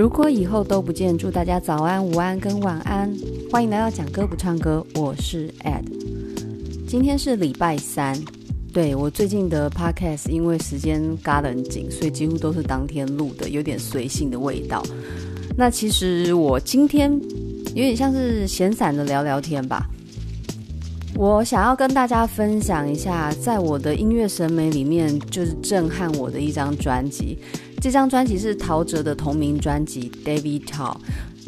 如果以后都不见，祝大家早安、午安跟晚安。欢迎来到讲歌不唱歌，我是 Ed。今天是礼拜三，对，我最近的 Podcast 因为时间嘎得很紧，所以几乎都是当天录的，有点随性的味道。那其实我今天有点像是闲散的聊聊天吧。我想要跟大家分享一下，在我的音乐审美里面，就是震撼我的一张专辑。这张专辑是陶喆的同名专辑《David Tao》，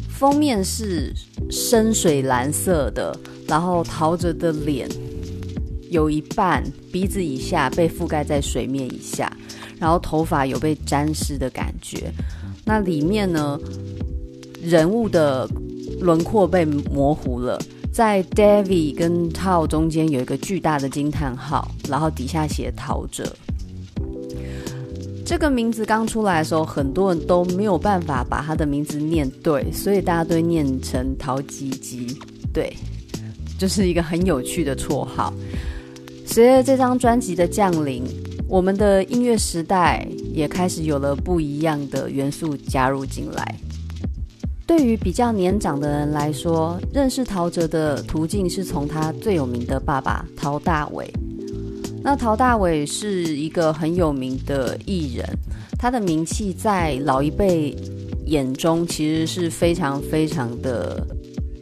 封面是深水蓝色的，然后陶喆的脸有一半鼻子以下被覆盖在水面以下，然后头发有被沾湿的感觉。那里面呢，人物的轮廓被模糊了，在 David 跟 Tao 中间有一个巨大的惊叹号，然后底下写陶喆。这个名字刚出来的时候，很多人都没有办法把他的名字念对，所以大家都念成陶吉吉。对，就是一个很有趣的绰号。随着这张专辑的降临，我们的音乐时代也开始有了不一样的元素加入进来。对于比较年长的人来说，认识陶喆的途径是从他最有名的爸爸陶大伟。那陶大伟是一个很有名的艺人，他的名气在老一辈眼中其实是非常非常的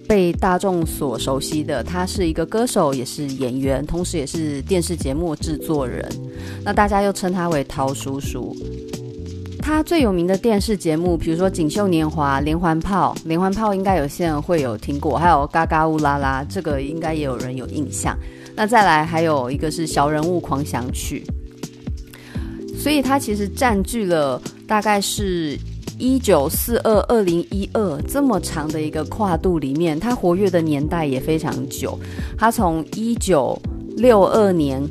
被大众所熟悉的。他是一个歌手，也是演员，同时也是电视节目制作人。那大家又称他为陶叔叔。他最有名的电视节目，比如说《锦绣年华》《连环炮》，《连环炮》应该有些人会有听过，还有《嘎嘎乌拉拉》，这个应该也有人有印象。那再来还有一个是小人物狂想曲，所以它其实占据了大概是一九四二二零一二这么长的一个跨度里面，它活跃的年代也非常久。它从一九六二年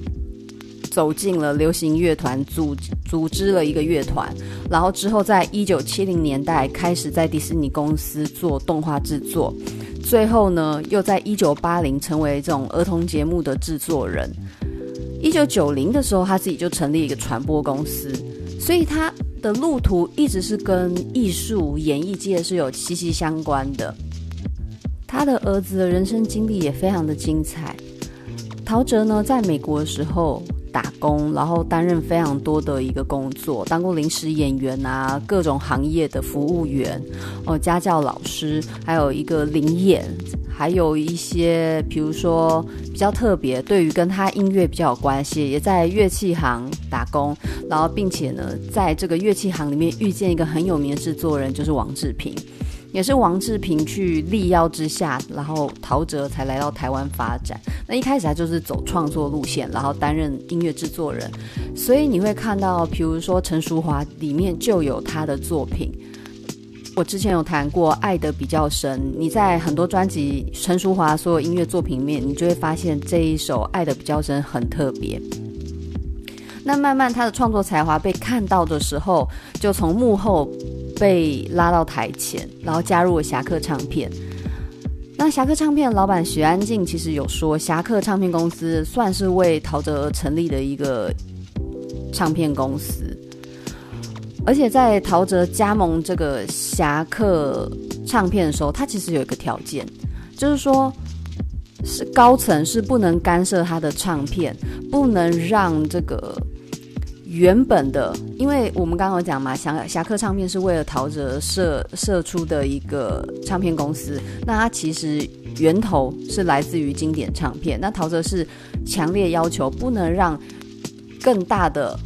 走进了流行乐团，组组织了一个乐团，然后之后在一九七零年代开始在迪士尼公司做动画制作。最后呢，又在一九八零成为这种儿童节目的制作人。一九九零的时候，他自己就成立一个传播公司，所以他的路途一直是跟艺术、演艺界是有息息相关的。他的儿子的人生经历也非常的精彩。陶喆呢，在美国的时候，打工，然后担任非常多的一个工作，当过临时演员啊，各种行业的服务员，哦，家教老师，还有一个临演，还有一些，比如说比较特别，对于跟他音乐比较有关系，也在乐器行打工，然后并且呢，在这个乐器行里面遇见一个很有名的制作人，就是王志平。也是王志平去力邀之下，然后陶喆才来到台湾发展。那一开始他就是走创作路线，然后担任音乐制作人。所以你会看到，比如说陈淑华里面就有他的作品。我之前有谈过《爱得比较深》，你在很多专辑陈淑华所有音乐作品里面，你就会发现这一首《爱得比较深》很特别。那慢慢他的创作才华被看到的时候，就从幕后。被拉到台前，然后加入了侠客唱片。那侠客唱片老板许安静其实有说，侠客唱片公司算是为陶喆成立的一个唱片公司。而且在陶喆加盟这个侠客唱片的时候，他其实有一个条件，就是说是高层是不能干涉他的唱片，不能让这个。原本的，因为我们刚刚讲嘛，侠侠客唱片是为了陶喆设设出的一个唱片公司，那它其实源头是来自于经典唱片。那陶喆是强烈要求不能让更大的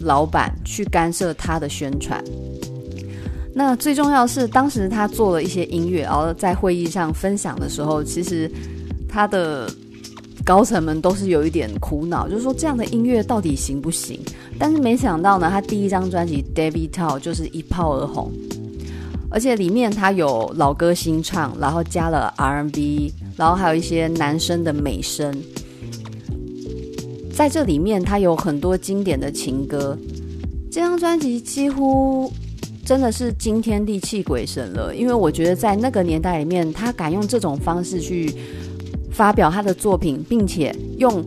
老板去干涉他的宣传。那最重要是，当时他做了一些音乐，然后在会议上分享的时候，其实他的。高层们都是有一点苦恼，就是说这样的音乐到底行不行？但是没想到呢，他第一张专辑《David Tao》就是一炮而红，而且里面他有老歌新唱，然后加了 R&B，然后还有一些男生的美声，在这里面他有很多经典的情歌。这张专辑几乎真的是惊天地泣鬼神了，因为我觉得在那个年代里面，他敢用这种方式去。发表他的作品，并且用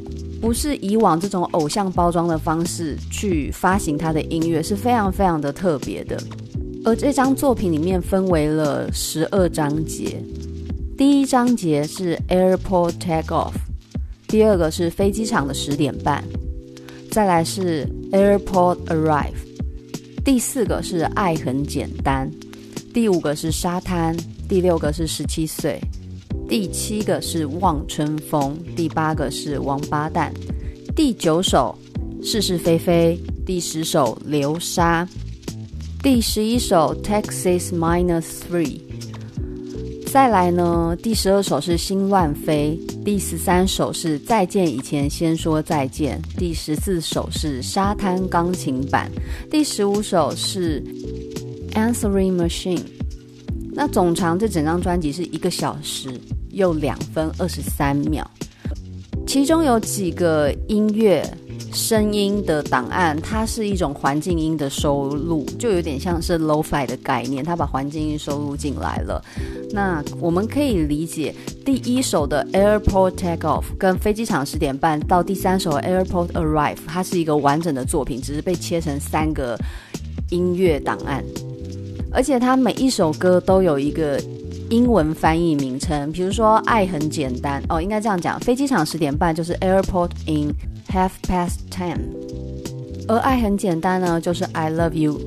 不是以往这种偶像包装的方式去发行他的音乐，是非常非常的特别的。而这张作品里面分为了十二章节，第一章节是 Airport Takeoff，第二个是飞机场的十点半，再来是 Airport Arrive，第四个是爱很简单，第五个是沙滩，第六个是十七岁，第七个是望春风，第八个是王八蛋，第九首是是非非，第十首流沙。第十一首 Texas Minus Three，再来呢，第十二首是心乱飞，第十三首是再见以前先说再见，第十四首是沙滩钢琴版，第十五首是 Answering Machine。那总长这整张专辑是一个小时又两分二十三秒，其中有几个音乐。声音的档案，它是一种环境音的收录，就有点像是 Lo-Fi 的概念，它把环境音收录进来了。那我们可以理解，第一首的 Airport Takeoff 跟飞机场十点半到第三首 Airport Arrive，它是一个完整的作品，只是被切成三个音乐档案，而且它每一首歌都有一个英文翻译名称，比如说《爱很简单》哦，应该这样讲，飞机场十点半就是 Airport in。Half past ten，而爱很简单呢，就是 I love you。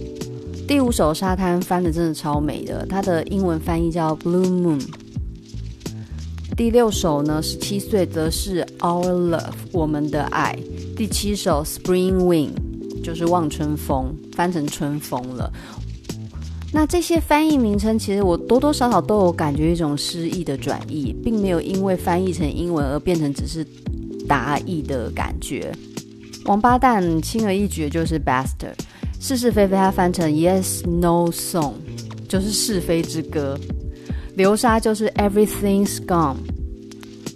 第五首沙滩翻的真的超美的，它的英文翻译叫 Blue Moon。第六首呢，十七岁则是 Our Love，我们的爱。第七首 Spring Wind 就是望春风，翻成春风了。那这些翻译名称，其实我多多少少都有感觉一种诗意的转译，并没有因为翻译成英文而变成只是。达意的感觉，王八蛋轻而易举就是 bastard，是是非非它翻成 yes no song，就是是非之歌，流沙就是 everything's gone。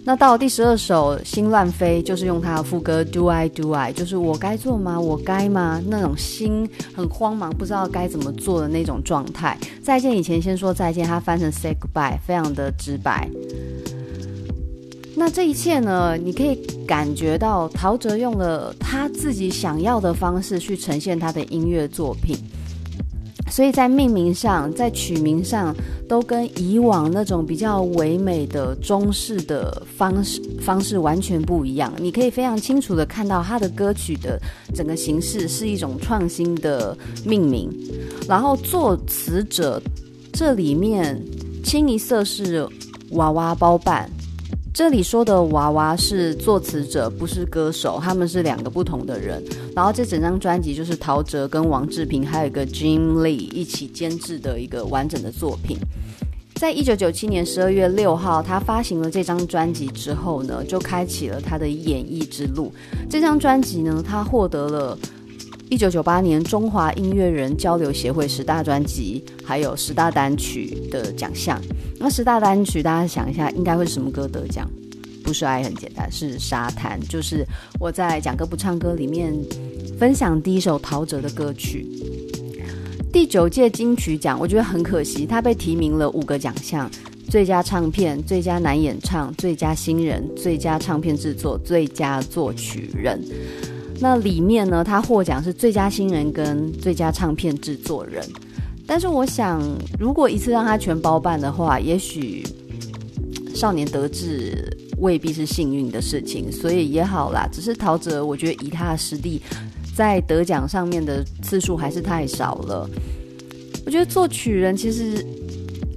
那到第十二首心乱飞，就是用他的副歌 do I do I，就是我该做吗？我该吗？那种心很慌忙，不知道该怎么做的那种状态。再见以前先说再见，他翻成 say goodbye，非常的直白。那这一切呢，你可以感觉到陶喆用了他自己想要的方式去呈现他的音乐作品，所以在命名上，在曲名上，都跟以往那种比较唯美的中式的方式方式完全不一样。你可以非常清楚的看到他的歌曲的整个形式是一种创新的命名，然后作词者这里面清一色是娃娃包办。这里说的娃娃是作词者，不是歌手，他们是两个不同的人。然后这整张专辑就是陶喆跟王志平还有一个 Jim Lee 一起监制的一个完整的作品。在一九九七年十二月六号，他发行了这张专辑之后呢，就开启了他的演艺之路。这张专辑呢，他获得了一九九八年中华音乐人交流协会十大专辑还有十大单曲的奖项。那十大单曲，大家想一下，应该会是什么歌得奖？不是爱很简单，是沙滩。就是我在讲歌不唱歌里面分享第一首陶喆的歌曲。第九届金曲奖，我觉得很可惜，他被提名了五个奖项：最佳唱片、最佳男演唱、最佳新人、最佳唱片制作、最佳作曲人。那里面呢，他获奖是最佳新人跟最佳唱片制作人。但是我想，如果一次让他全包办的话，也许少年得志未必是幸运的事情，所以也好啦。只是陶喆，我觉得以他的实力，在得奖上面的次数还是太少了。我觉得作曲人其实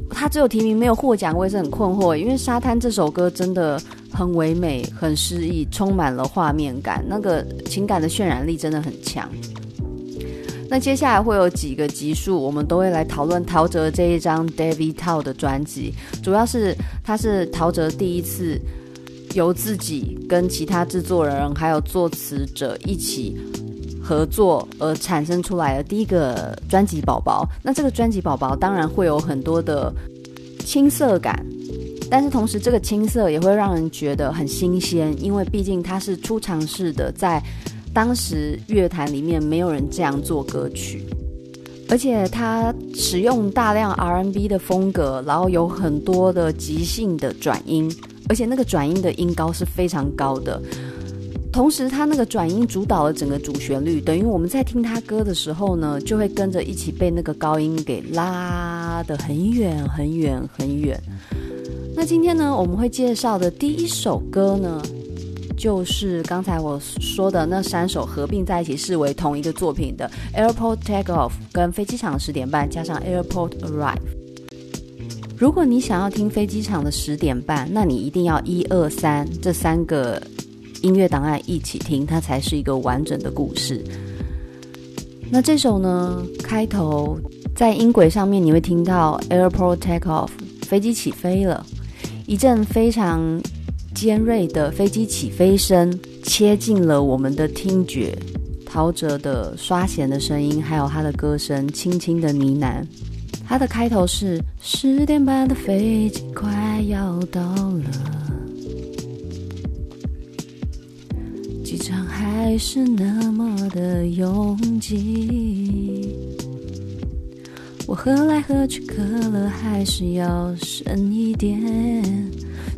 他只有提名没有获奖，我也是很困惑，因为《沙滩》这首歌真的很唯美、很诗意，充满了画面感，那个情感的渲染力真的很强。那接下来会有几个集数，我们都会来讨论陶喆这一张 David Tao 的专辑，主要是他是陶喆第一次由自己跟其他制作人还有作词者一起合作而产生出来的第一个专辑宝宝。那这个专辑宝宝当然会有很多的青涩感，但是同时这个青涩也会让人觉得很新鲜，因为毕竟它是初尝试的在。当时乐坛里面没有人这样做歌曲，而且他使用大量 R&B 的风格，然后有很多的即兴的转音，而且那个转音的音高是非常高的。同时他那个转音主导了整个主旋律，等于我们在听他歌的时候呢，就会跟着一起被那个高音给拉得很远很远很远。那今天呢，我们会介绍的第一首歌呢，就是刚才我说的那三首合并在一起视为同一个作品的《Airport Takeoff》跟《飞机场的十点半》加上《Airport Arrive》。如果你想要听飞机场的十点半，那你一定要一二三这三个音乐档案一起听，它才是一个完整的故事。那这首呢，开头在音轨上面你会听到 Airport Takeoff，飞机起飞了，一阵非常尖锐的飞机起飞声切进了我们的听觉，陶喆的刷弦的声音，还有他的歌声，轻轻的呢喃。他的开头是十点半的飞机快要到了。机场还是那么的拥挤，我喝来喝去，可乐还是要剩一点，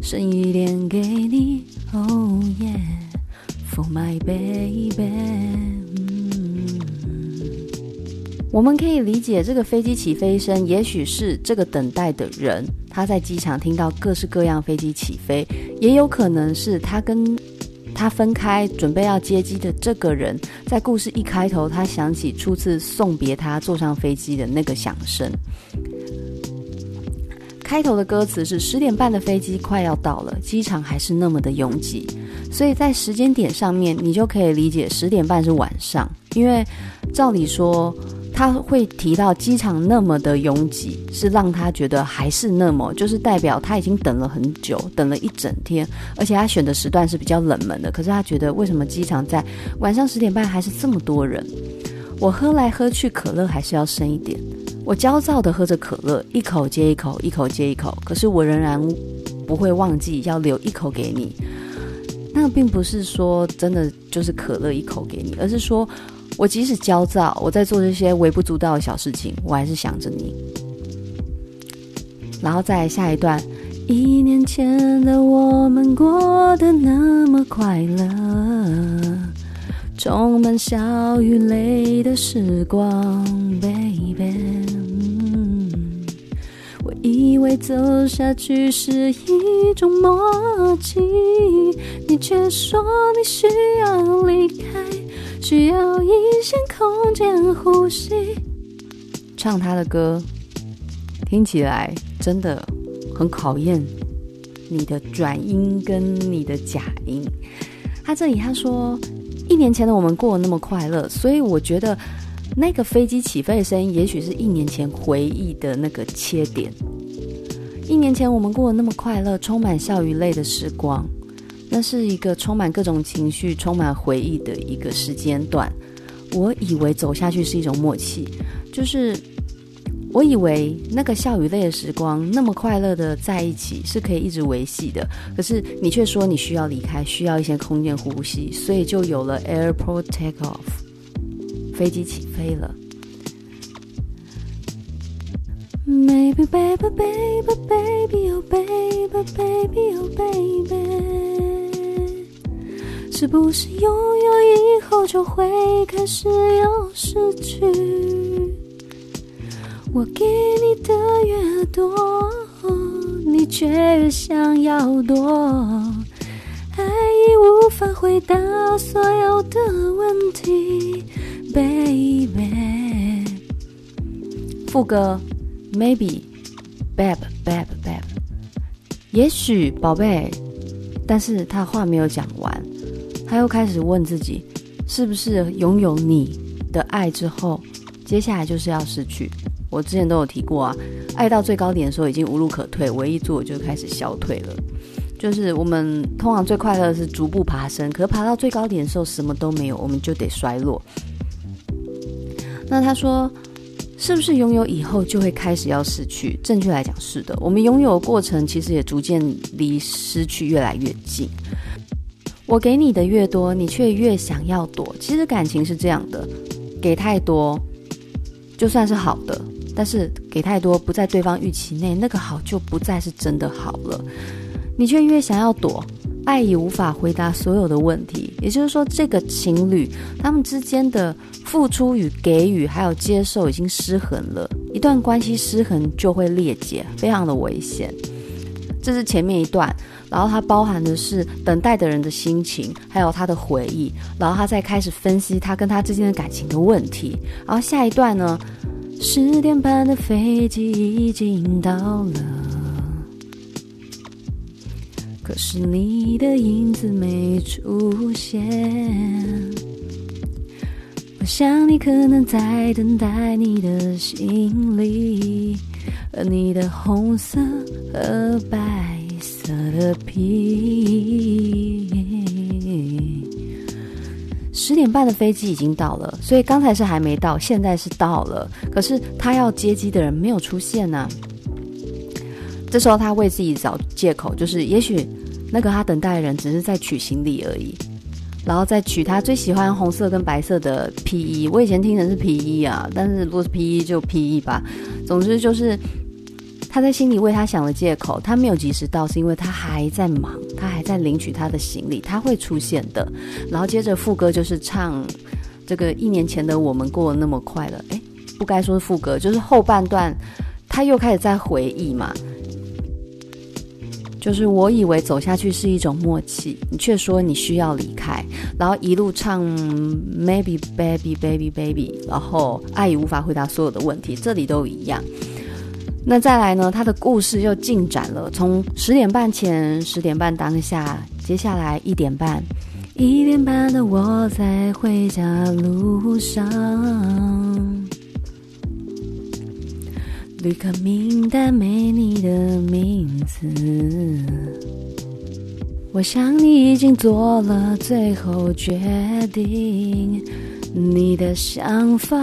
剩一点给你。Oh yeah, for my baby。我们可以理解这个飞机起飞声，也许是这个等待的人他在机场听到各式各样飞机起飞，也有可能是他跟。他分开准备要接机的这个人，在故事一开头，他想起初次送别他坐上飞机的那个响声。开头的歌词是十点半的飞机快要到了，机场还是那么的拥挤，所以在时间点上面，你就可以理解十点半是晚上，因为照理说。他会提到机场那么的拥挤，是让他觉得还是那么，就是代表他已经等了很久，等了一整天，而且他选的时段是比较冷门的。可是他觉得为什么机场在晚上十点半还是这么多人？我喝来喝去，可乐还是要剩一点。我焦躁地喝着可乐，一口接一口，一口接一口。可是我仍然不会忘记要留一口给你。那并不是说真的就是可乐一口给你，而是说。我即使焦躁，我在做这些微不足道的小事情，我还是想着你。然后再下一段，一年前的我们过得那么快乐，充满笑与泪的时光，baby。我以为走下去是一种默契，你却说你需要离开。需要一些空间呼吸。唱他的歌，听起来真的很考验你的转音跟你的假音。他这里他说，一年前的我们过得那么快乐，所以我觉得那个飞机起飞的声音，也许是一年前回忆的那个切点。一年前我们过得那么快乐，充满笑与泪的时光。那是一个充满各种情绪、充满回忆的一个时间段。我以为走下去是一种默契，就是我以为那个笑与泪的时光，那么快乐的在一起是可以一直维系的。可是你却说你需要离开，需要一些空间呼吸，所以就有了 Airport Takeoff，飞机起飞了。Maybe baby baby baby oh baby baby oh baby。是不是拥有以后就会开始要失去？我给你的越多，你却越想要多。爱已无法回答所有的问题，baby。副歌，maybe，babe，babe，babe。也许，宝贝，但是他话没有讲完。他又开始问自己，是不是拥有你的爱之后，接下来就是要失去？我之前都有提过啊，爱到最高点的时候已经无路可退，唯一做就开始消退了。就是我们通常最快乐的是逐步爬升，可是爬到最高点的时候什么都没有，我们就得衰落。那他说，是不是拥有以后就会开始要失去？正确来讲是的，我们拥有的过程其实也逐渐离失去越来越近。我给你的越多，你却越想要躲。其实感情是这样的，给太多，就算是好的，但是给太多不在对方预期内，那个好就不再是真的好了。你却越想要躲，爱已无法回答所有的问题。也就是说，这个情侣他们之间的付出与给予，还有接受已经失衡了。一段关系失衡就会裂解，非常的危险。这是前面一段，然后它包含的是等待的人的心情，还有他的回忆，然后他再开始分析他跟他之间的感情的问题。然后下一段呢，十点半的飞机已经到了，可是你的影子没出现。我想你可能在等待你的行李。和你的红色和白的皮。十点半的飞机已经到了，所以刚才是还没到，现在是到了。可是他要接机的人没有出现呢、这时候他为自己找借口，就是也许那个他等待的人只是在取行李而已，然后再取他最喜欢红色跟白色的皮衣。我以前听成是皮衣啊，但是如果是皮衣就皮衣吧。总之就是。他在心里为他想了借口，他没有及时到，是因为他还在忙，他还在领取他的行李，他会出现的。然后接着副歌就是唱这个一年前的我们过得那么快乐，诶，不该说是副歌，就是后半段他又开始在回忆嘛，就是我以为走下去是一种默契，你却说你需要离开，然后一路唱 Maybe baby baby baby，然后爱已无法回答所有的问题，这里都一样。那再来呢？他的故事又进展了，从十点半前、十点半当下，接下来一点半，一点半的我在回家路上，旅客名单没你的名字，我想你已经做了最后决定。你的想法，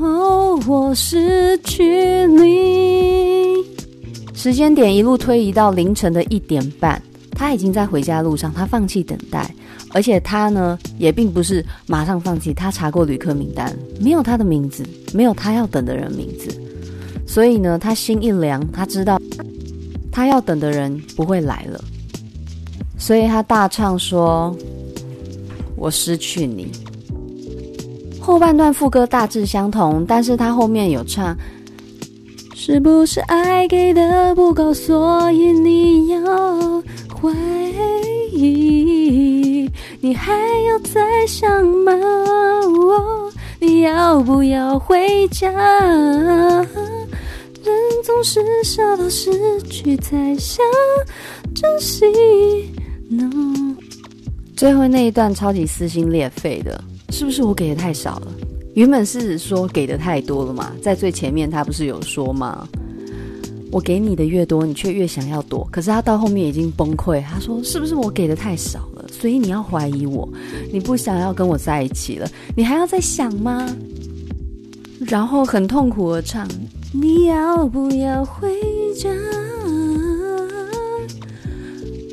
哦，我失去你。时间点一路推移到凌晨的一点半，他已经在回家路上，他放弃等待，而且他呢也并不是马上放弃，他查过旅客名单，没有他的名字，没有他要等的人名字，所以呢，他心一凉，他知道他要等的人不会来了，所以他大唱说：“我失去你。”后半段副歌大致相同，但是他后面有唱，是不是爱给的不够，所以你要怀疑？你还要再想吗？哦，你要不要回家？人总是傻到失去才想珍惜。No，最后那一段超级撕心裂肺的。是不是我给的太少了？原本是说给的太多了嘛，在最前面他不是有说吗？我给你的越多，你却越想要躲。可是他到后面已经崩溃，他说是不是我给的太少了？所以你要怀疑我，你不想要跟我在一起了，你还要再想吗？然后很痛苦地唱，你要不要回家？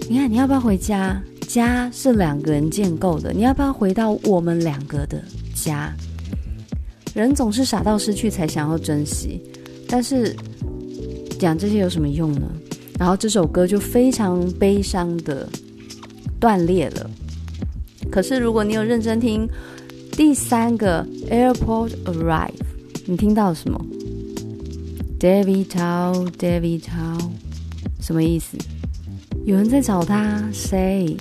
你看你要不要回家？家是两个人建构的，你要不要回到我们两个的家？人总是傻到失去才想要珍惜，但是讲这些有什么用呢？然后这首歌就非常悲伤的断裂了。可是如果你有认真听第三个 Airport Arrive，你听到了什么？David Tao，David Tao，什么意思？有人在找他，谁？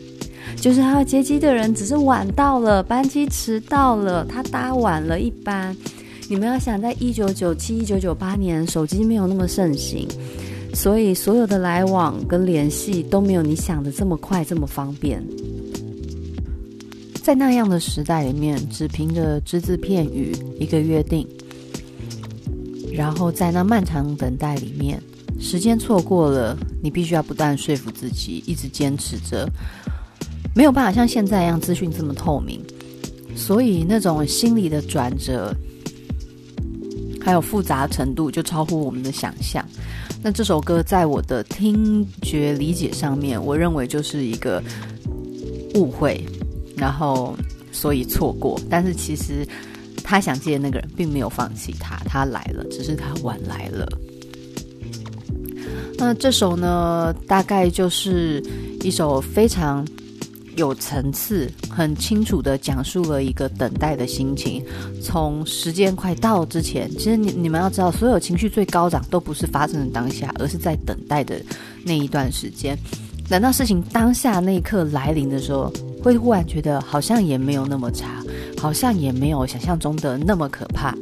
就是他要接机的人，只是晚到了，班机迟到了，他搭晚了一班。你们要想，在一九九七、一九九八年，手机没有那么盛行，所以所有的来往跟联系都没有你想的这么快、这么方便。在那样的时代里面，只凭着只字片语、一个约定，然后在那漫长等待里面，时间错过了，你必须要不断说服自己，一直坚持着。没有办法像现在一样资讯这么透明，所以那种心理的转折还有复杂程度就超乎我们的想象。那这首歌在我的听觉理解上面，我认为就是一个误会，然后所以错过。但是其实他想见那个人并没有放弃他，他来了，只是他晚来了。那这首呢，大概就是。一首非常有层次、很清楚地讲述了一个等待的心情。从时间快到之前，其实你你们要知道，所有情绪最高涨都不是发生的当下，而是在等待的那一段时间。等到事情当下那一刻来临的时候，会忽然觉得好像也没有那么差，好像也没有想象中的那么可怕。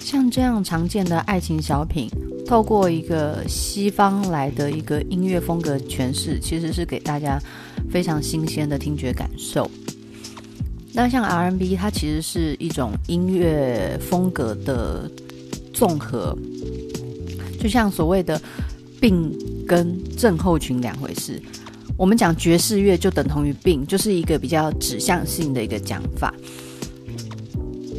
像这样常见的爱情小品，透过一个西方来的一个音乐风格诠释，其实是给大家非常新鲜的听觉感受。那像 R&B，它其实是一种音乐风格的综合，就像所谓的病跟症候群两回事。我们讲爵士乐就等同于病，就是一个比较指向性的一个讲法。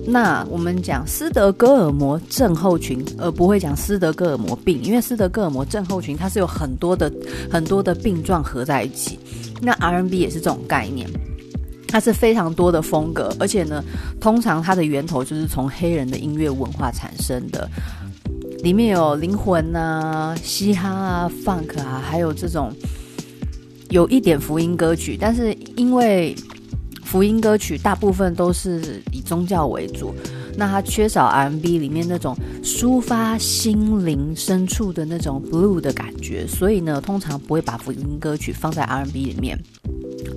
那我们讲斯德哥尔摩症候群，而不会讲斯德哥尔摩病，因为斯德哥尔摩症候群它是有很多的很多的病状合在一起。那 R&B 也是这种概念，它是非常多的风格，而且呢，通常它的源头就是从黑人的音乐文化产生的，里面有灵魂啊、嘻哈啊、funk 啊，还有这种有一点福音歌曲，但是因为福音歌曲大部分都是以宗教为主，那它缺少 R&B 里面那种抒发心灵深处的那种 blue 的感觉，所以呢，通常不会把福音歌曲放在 R&B 里面。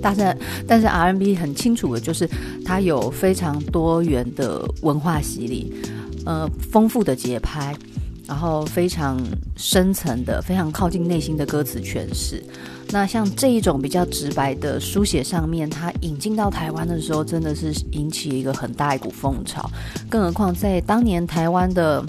但是，但是 R&B 很清楚的就是它有非常多元的文化洗礼，呃，丰富的节拍。然后非常深层的、非常靠近内心的歌词诠释。那像这一种比较直白的书写上面，它引进到台湾的时候，真的是引起一个很大一股风潮。更何况在当年台湾的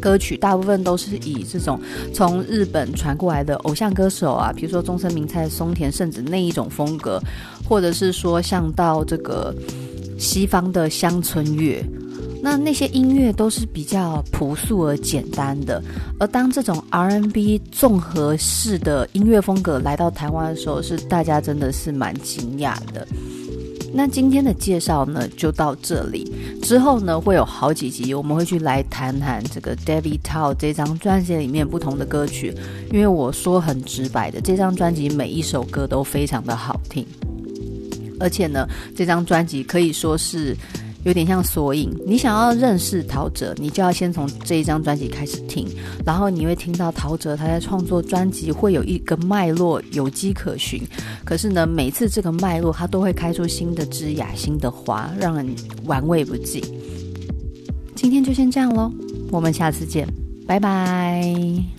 歌曲，大部分都是以这种从日本传过来的偶像歌手啊，比如说中森明菜、松田圣子那一种风格，或者是说像到这个西方的乡村乐。那那些音乐都是比较朴素而简单的，而当这种 R&B 综合式的音乐风格来到台湾的时候，是大家真的是蛮惊讶的。那今天的介绍呢，就到这里。之后呢，会有好几集，我们会去来谈谈这个 David Tao 这张专辑里面不同的歌曲，因为我说很直白的，这张专辑每一首歌都非常的好听，而且呢，这张专辑可以说是。有点像索引，你想要认识陶喆，你就要先从这一张专辑开始听，然后你会听到陶喆他在创作专辑会有一个脉络，有迹可循。可是呢，每次这个脉络他都会开出新的枝芽、新的花，让人玩味不尽。今天就先这样喽，我们下次见，拜拜。